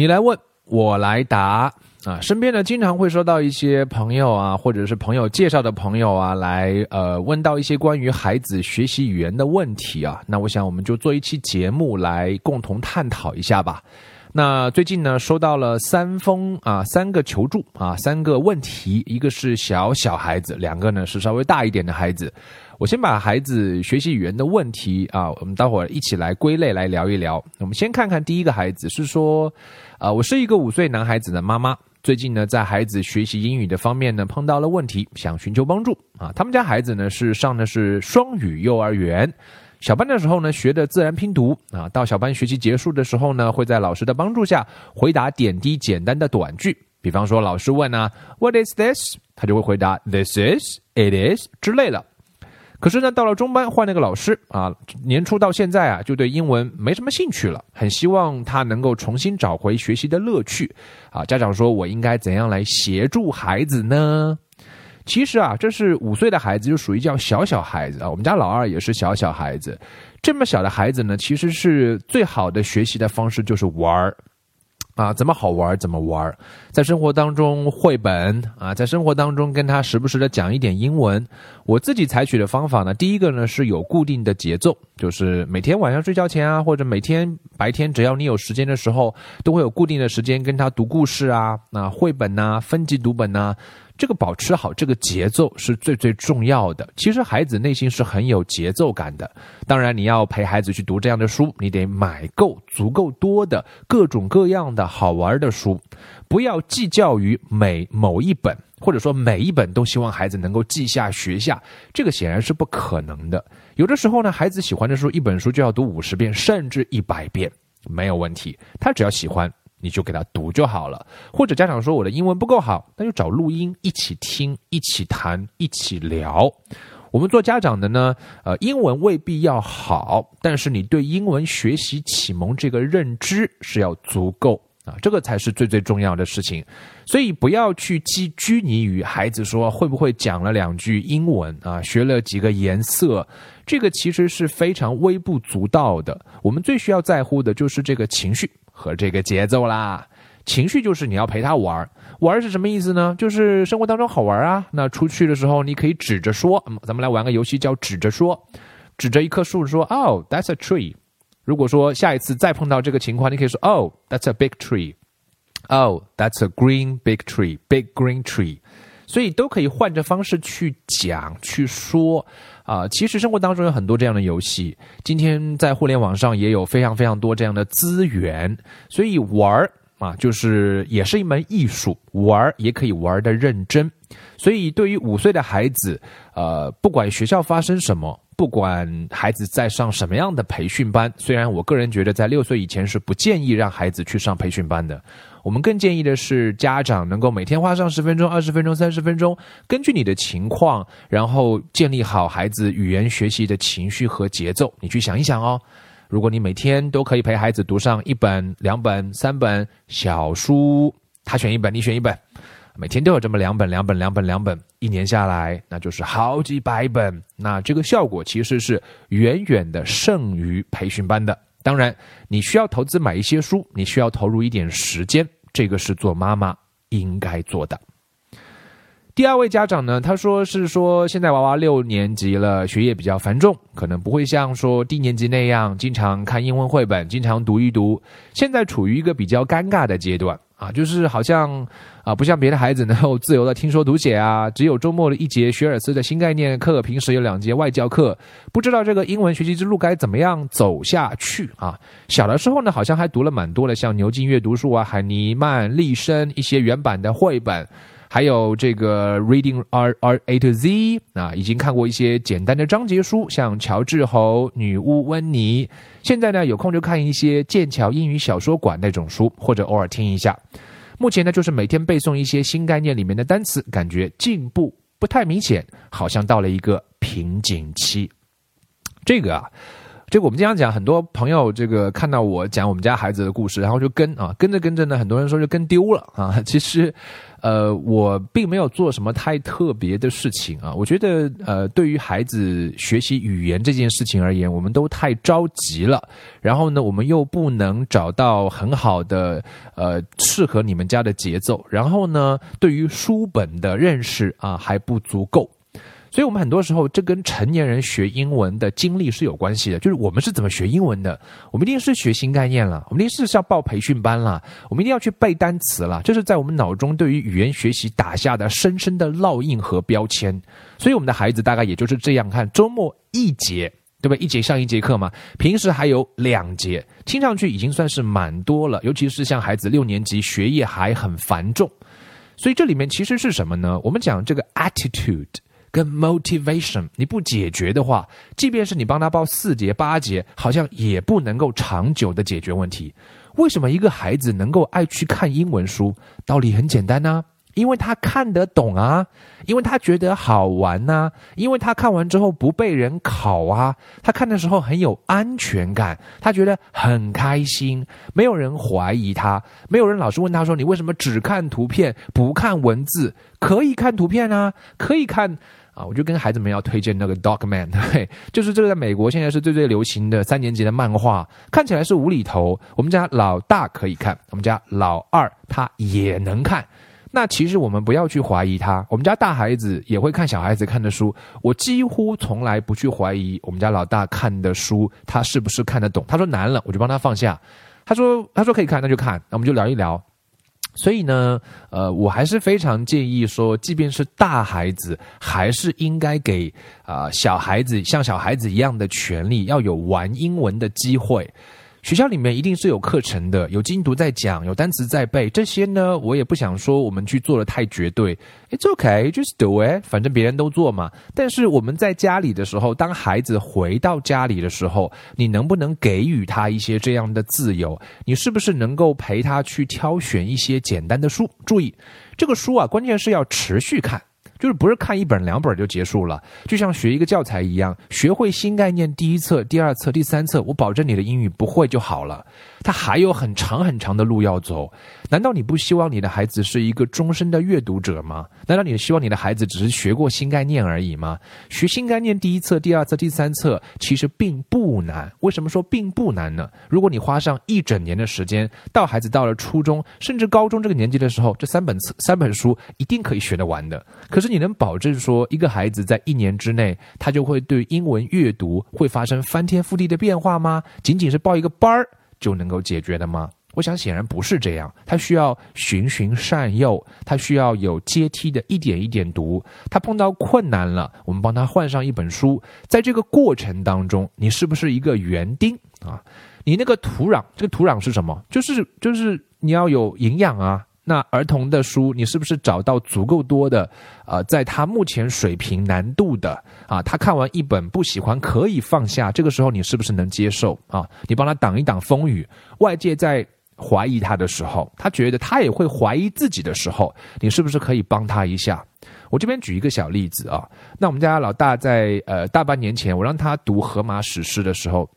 你来问，我来答啊。身边呢，经常会收到一些朋友啊，或者是朋友介绍的朋友啊，来呃问到一些关于孩子学习语言的问题啊。那我想，我们就做一期节目来共同探讨一下吧。那最近呢，收到了三封啊，三个求助啊，三个问题，一个是小小孩子，两个呢是稍微大一点的孩子。我先把孩子学习语言的问题啊，我们待会儿一起来归类来聊一聊。我们先看看第一个孩子，是说，啊，我是一个五岁男孩子的妈妈，最近呢在孩子学习英语的方面呢碰到了问题，想寻求帮助啊。他们家孩子呢是上的是双语幼儿园。小班的时候呢，学的自然拼读啊，到小班学习结束的时候呢，会在老师的帮助下回答点滴简单的短句。比方说，老师问啊，What is this？他就会回答 This is，It is 之类的。可是呢，到了中班换了个老师啊，年初到现在啊，就对英文没什么兴趣了，很希望他能够重新找回学习的乐趣啊。家长说我应该怎样来协助孩子呢？其实啊，这是五岁的孩子，就属于叫小小孩子啊。我们家老二也是小小孩子，这么小的孩子呢，其实是最好的学习的方式就是玩儿啊，怎么好玩怎么玩在生活当中绘本啊，在生活当中跟他时不时的讲一点英文。我自己采取的方法呢，第一个呢是有固定的节奏，就是每天晚上睡觉前啊，或者每天白天只要你有时间的时候，都会有固定的时间跟他读故事啊，那绘本呐，分级读本呐。这个保持好这个节奏是最最重要的。其实孩子内心是很有节奏感的。当然，你要陪孩子去读这样的书，你得买够足够多的各种各样的好玩的书，不要计较于每某一本，或者说每一本都希望孩子能够记下学下，这个显然是不可能的。有的时候呢，孩子喜欢的书，一本书就要读五十遍甚至一百遍，没有问题。他只要喜欢。你就给他读就好了，或者家长说我的英文不够好，那就找录音一起听、一起谈、一起聊。我们做家长的呢，呃，英文未必要好，但是你对英文学习启蒙这个认知是要足够啊，这个才是最最重要的事情。所以不要去拘拘泥于孩子说会不会讲了两句英文啊，学了几个颜色，这个其实是非常微不足道的。我们最需要在乎的就是这个情绪。和这个节奏啦，情绪就是你要陪他玩玩是什么意思呢？就是生活当中好玩啊。那出去的时候，你可以指着说，嗯咱们来玩个游戏，叫指着说，指着一棵树说，Oh, that's a tree。如果说下一次再碰到这个情况，你可以说，Oh, that's a big tree。Oh, that's a green big tree, big green tree。所以都可以换着方式去讲去说啊。其实生活当中有很多这样的游戏，今天在互联网上也有非常非常多这样的资源。所以玩啊，就是也是一门艺术，玩也可以玩的认真。所以对于五岁的孩子，呃，不管学校发生什么。不管孩子在上什么样的培训班，虽然我个人觉得在六岁以前是不建议让孩子去上培训班的，我们更建议的是家长能够每天花上十分钟、二十分钟、三十分钟，根据你的情况，然后建立好孩子语言学习的情绪和节奏。你去想一想哦，如果你每天都可以陪孩子读上一本、两本、三本小书，他选一本，你选一本。每天都有这么两本、两本、两本、两本，一年下来，那就是好几百本。那这个效果其实是远远的胜于培训班的。当然，你需要投资买一些书，你需要投入一点时间，这个是做妈妈应该做的。第二位家长呢，他说是说现在娃娃六年级了，学业比较繁重，可能不会像说低年级那样经常看英文绘本，经常读一读。现在处于一个比较尴尬的阶段。啊，就是好像啊，不像别的孩子能够自由的听说读写啊，只有周末的一节学尔斯的新概念课，平时有两节外教课，不知道这个英文学习之路该怎么样走下去啊。小的时候呢，好像还读了蛮多的，像牛津阅读树啊、海尼曼、利申一些原版的绘本。还有这个 Reading R R A to Z 啊，已经看过一些简单的章节书，像乔治侯、女巫温妮。现在呢，有空就看一些剑桥英语小说馆那种书，或者偶尔听一下。目前呢，就是每天背诵一些新概念里面的单词，感觉进步不太明显，好像到了一个瓶颈期。这个啊。这个我们经常讲，很多朋友这个看到我讲我们家孩子的故事，然后就跟啊跟着跟着呢，很多人说就跟丢了啊。其实，呃，我并没有做什么太特别的事情啊。我觉得，呃，对于孩子学习语言这件事情而言，我们都太着急了。然后呢，我们又不能找到很好的呃适合你们家的节奏。然后呢，对于书本的认识啊还不足够。所以，我们很多时候，这跟成年人学英文的经历是有关系的。就是我们是怎么学英文的？我们一定是学新概念了，我们一定是是要报培训班了，我们一定要去背单词了。这是在我们脑中对于语言学习打下的深深的烙印和标签。所以，我们的孩子大概也就是这样看：周末一节，对吧？一节上一节课嘛，平时还有两节，听上去已经算是蛮多了。尤其是像孩子六年级，学业还很繁重。所以，这里面其实是什么呢？我们讲这个 attitude。跟 motivation，你不解决的话，即便是你帮他报四节八节，好像也不能够长久的解决问题。为什么一个孩子能够爱去看英文书？道理很简单呐，因为他看得懂啊，因为他觉得好玩呐，因为他看完之后不被人考啊，他看的时候很有安全感，他觉得很开心，没有人怀疑他，没有人老是问他说你为什么只看图片不看文字？可以看图片啊，可以看。啊，我就跟孩子们要推荐那个《Dog Man》，对，就是这个在美国现在是最最流行的三年级的漫画，看起来是无厘头。我们家老大可以看，我们家老二他也能看。那其实我们不要去怀疑他，我们家大孩子也会看小孩子看的书，我几乎从来不去怀疑我们家老大看的书他是不是看得懂。他说难了，我就帮他放下。他说他说可以看，那就看，那我们就聊一聊。所以呢，呃，我还是非常建议说，即便是大孩子，还是应该给啊小孩子像小孩子一样的权利，要有玩英文的机会。学校里面一定是有课程的，有精读在讲，有单词在背。这些呢，我也不想说我们去做的太绝对。It's OK，just do it，反正别人都做嘛。但是我们在家里的时候，当孩子回到家里的时候，你能不能给予他一些这样的自由？你是不是能够陪他去挑选一些简单的书？注意，这个书啊，关键是要持续看。就是不是看一本两本就结束了，就像学一个教材一样，学会新概念第一册、第二册、第三册，我保证你的英语不会就好了。他还有很长很长的路要走。难道你不希望你的孩子是一个终身的阅读者吗？难道你希望你的孩子只是学过新概念而已吗？学新概念第一册、第二册、第三册其实并不难。为什么说并不难呢？如果你花上一整年的时间，到孩子到了初中甚至高中这个年纪的时候，这三本三本书一定可以学得完的。可是。你能保证说一个孩子在一年之内，他就会对英文阅读会发生翻天覆地的变化吗？仅仅是报一个班儿就能够解决的吗？我想显然不是这样。他需要循循善诱，他需要有阶梯的一点一点读。他碰到困难了，我们帮他换上一本书。在这个过程当中，你是不是一个园丁啊？你那个土壤，这个土壤是什么？就是就是你要有营养啊。那儿童的书，你是不是找到足够多的？呃，在他目前水平难度的啊，他看完一本不喜欢可以放下，这个时候你是不是能接受啊？你帮他挡一挡风雨，外界在怀疑他的时候，他觉得他也会怀疑自己的时候，你是不是可以帮他一下？我这边举一个小例子啊，那我们家老大在呃大半年前，我让他读荷马史诗的时候。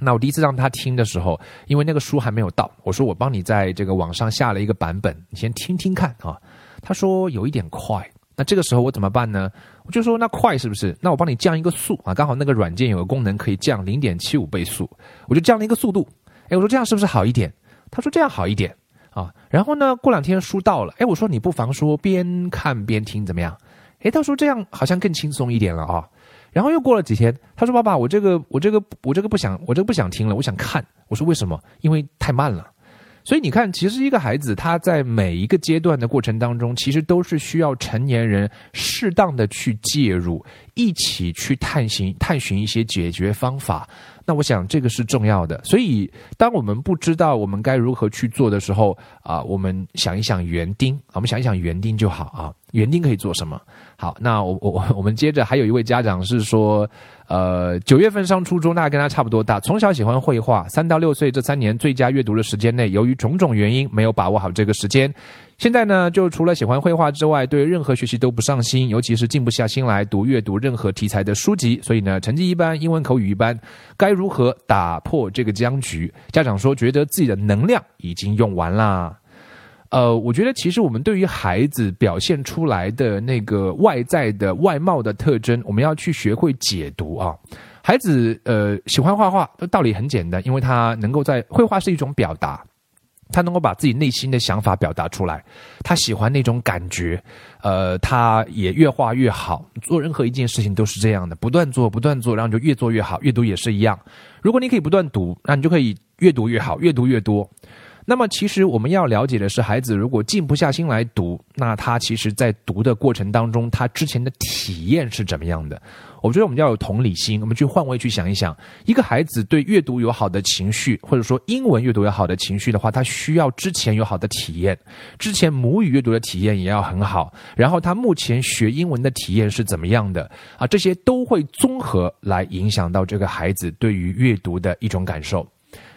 那我第一次让他听的时候，因为那个书还没有到，我说我帮你在这个网上下了一个版本，你先听听看啊。他说有一点快，那这个时候我怎么办呢？我就说那快是不是？那我帮你降一个速啊，刚好那个软件有个功能可以降零点七五倍速，我就降了一个速度。哎，我说这样是不是好一点？他说这样好一点啊。然后呢，过两天书到了，哎，我说你不妨说边看边听怎么样？哎，他说这样好像更轻松一点了啊。然后又过了几天，他说：“爸爸，我这个我这个我这个不想我这个不想听了，我想看。”我说：“为什么？因为太慢了。”所以你看，其实一个孩子他在每一个阶段的过程当中，其实都是需要成年人适当的去介入，一起去探寻探寻一些解决方法。那我想这个是重要的。所以，当我们不知道我们该如何去做的时候，啊，我们想一想园丁，我们想一想园丁就好啊。园丁可以做什么？好，那我我 我们接着还有一位家长是说，呃，九月份上初中，大概跟他差不多大，从小喜欢绘画，三到六岁这三年最佳阅读的时间内，由于种种原因没有把握好这个时间，现在呢，就除了喜欢绘画之外，对任何学习都不上心，尤其是静不下心来读阅读任何题材的书籍。所以呢，成绩一般，英文口语一般。该如何打破这个僵局？家长说，觉得自己的能量已经用完啦。呃，我觉得其实我们对于孩子表现出来的那个外在的外貌的特征，我们要去学会解读啊。孩子呃喜欢画画，道理很简单，因为他能够在绘画是一种表达。他能够把自己内心的想法表达出来，他喜欢那种感觉，呃，他也越画越好。做任何一件事情都是这样的，不断做，不断做，然后就越做越好。阅读也是一样，如果你可以不断读，那你就可以越读越好，越读越多。那么，其实我们要了解的是，孩子如果静不下心来读，那他其实在读的过程当中，他之前的体验是怎么样的？我觉得我们要有同理心，我们去换位去想一想，一个孩子对阅读有好的情绪，或者说英文阅读有好的情绪的话，他需要之前有好的体验，之前母语阅读的体验也要很好，然后他目前学英文的体验是怎么样的啊？这些都会综合来影响到这个孩子对于阅读的一种感受。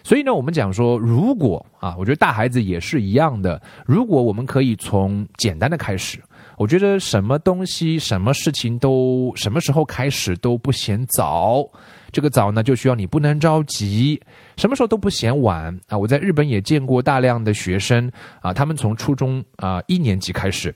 所以呢，我们讲说，如果啊，我觉得大孩子也是一样的。如果我们可以从简单的开始，我觉得什么东西、什么事情都什么时候开始都不嫌早。这个早呢，就需要你不能着急，什么时候都不嫌晚啊！我在日本也见过大量的学生啊，他们从初中啊一年级开始，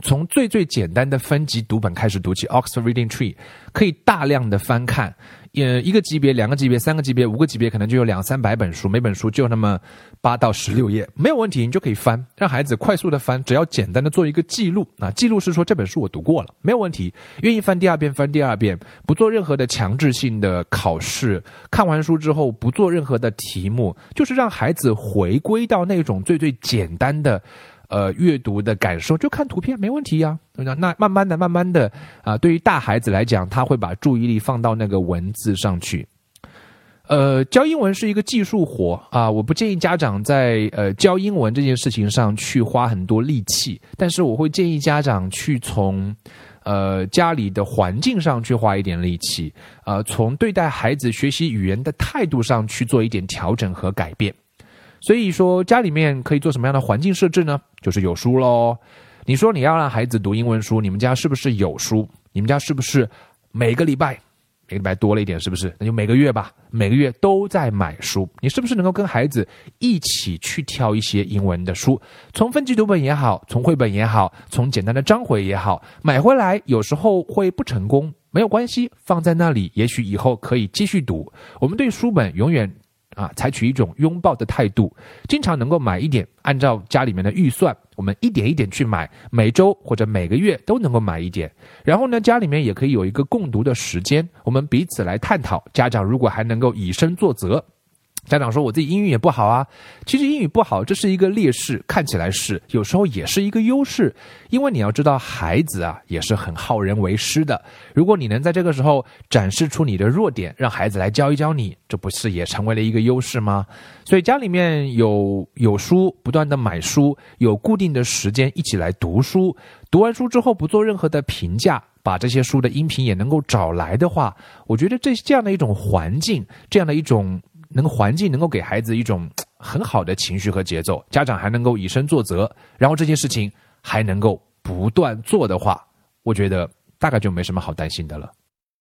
从最最简单的分级读本开始读起，Oxford Reading Tree，可以大量的翻看。呃，一个级别、两个级别、三个级别、五个级别，可能就有两三百本书，每本书就那么八到十六页，没有问题，你就可以翻，让孩子快速的翻，只要简单的做一个记录啊，记录是说这本书我读过了，没有问题，愿意翻第二遍翻第二遍，不做任何的强制性的考试，看完书之后不做任何的题目，就是让孩子回归到那种最最简单的。呃，阅读的感受就看图片没问题呀。那慢慢的、慢慢的啊，对于大孩子来讲，他会把注意力放到那个文字上去。呃，教英文是一个技术活啊，我不建议家长在呃教英文这件事情上去花很多力气，但是我会建议家长去从呃家里的环境上去花一点力气，呃，从对待孩子学习语言的态度上去做一点调整和改变。所以说，家里面可以做什么样的环境设置呢？就是有书喽。你说你要让孩子读英文书，你们家是不是有书？你们家是不是每个礼拜，每个礼拜多了一点，是不是？那就每个月吧，每个月都在买书。你是不是能够跟孩子一起去挑一些英文的书？从分级读本也好，从绘本也好，从简单的章回也好，买回来有时候会不成功，没有关系，放在那里，也许以后可以继续读。我们对书本永远。啊，采取一种拥抱的态度，经常能够买一点，按照家里面的预算，我们一点一点去买，每周或者每个月都能够买一点。然后呢，家里面也可以有一个共读的时间，我们彼此来探讨。家长如果还能够以身作则。家长说：“我自己英语也不好啊。”其实英语不好，这是一个劣势，看起来是，有时候也是一个优势。因为你要知道，孩子啊也是很好人为师的。如果你能在这个时候展示出你的弱点，让孩子来教一教你，这不是也成为了一个优势吗？所以家里面有有书，不断的买书，有固定的时间一起来读书。读完书之后不做任何的评价，把这些书的音频也能够找来的话，我觉得这这样的一种环境，这样的一种。能环境能够给孩子一种 很好的情绪和节奏，家长还能够以身作则，然后这件事情还能够不断做的话，我觉得大概就没什么好担心的了。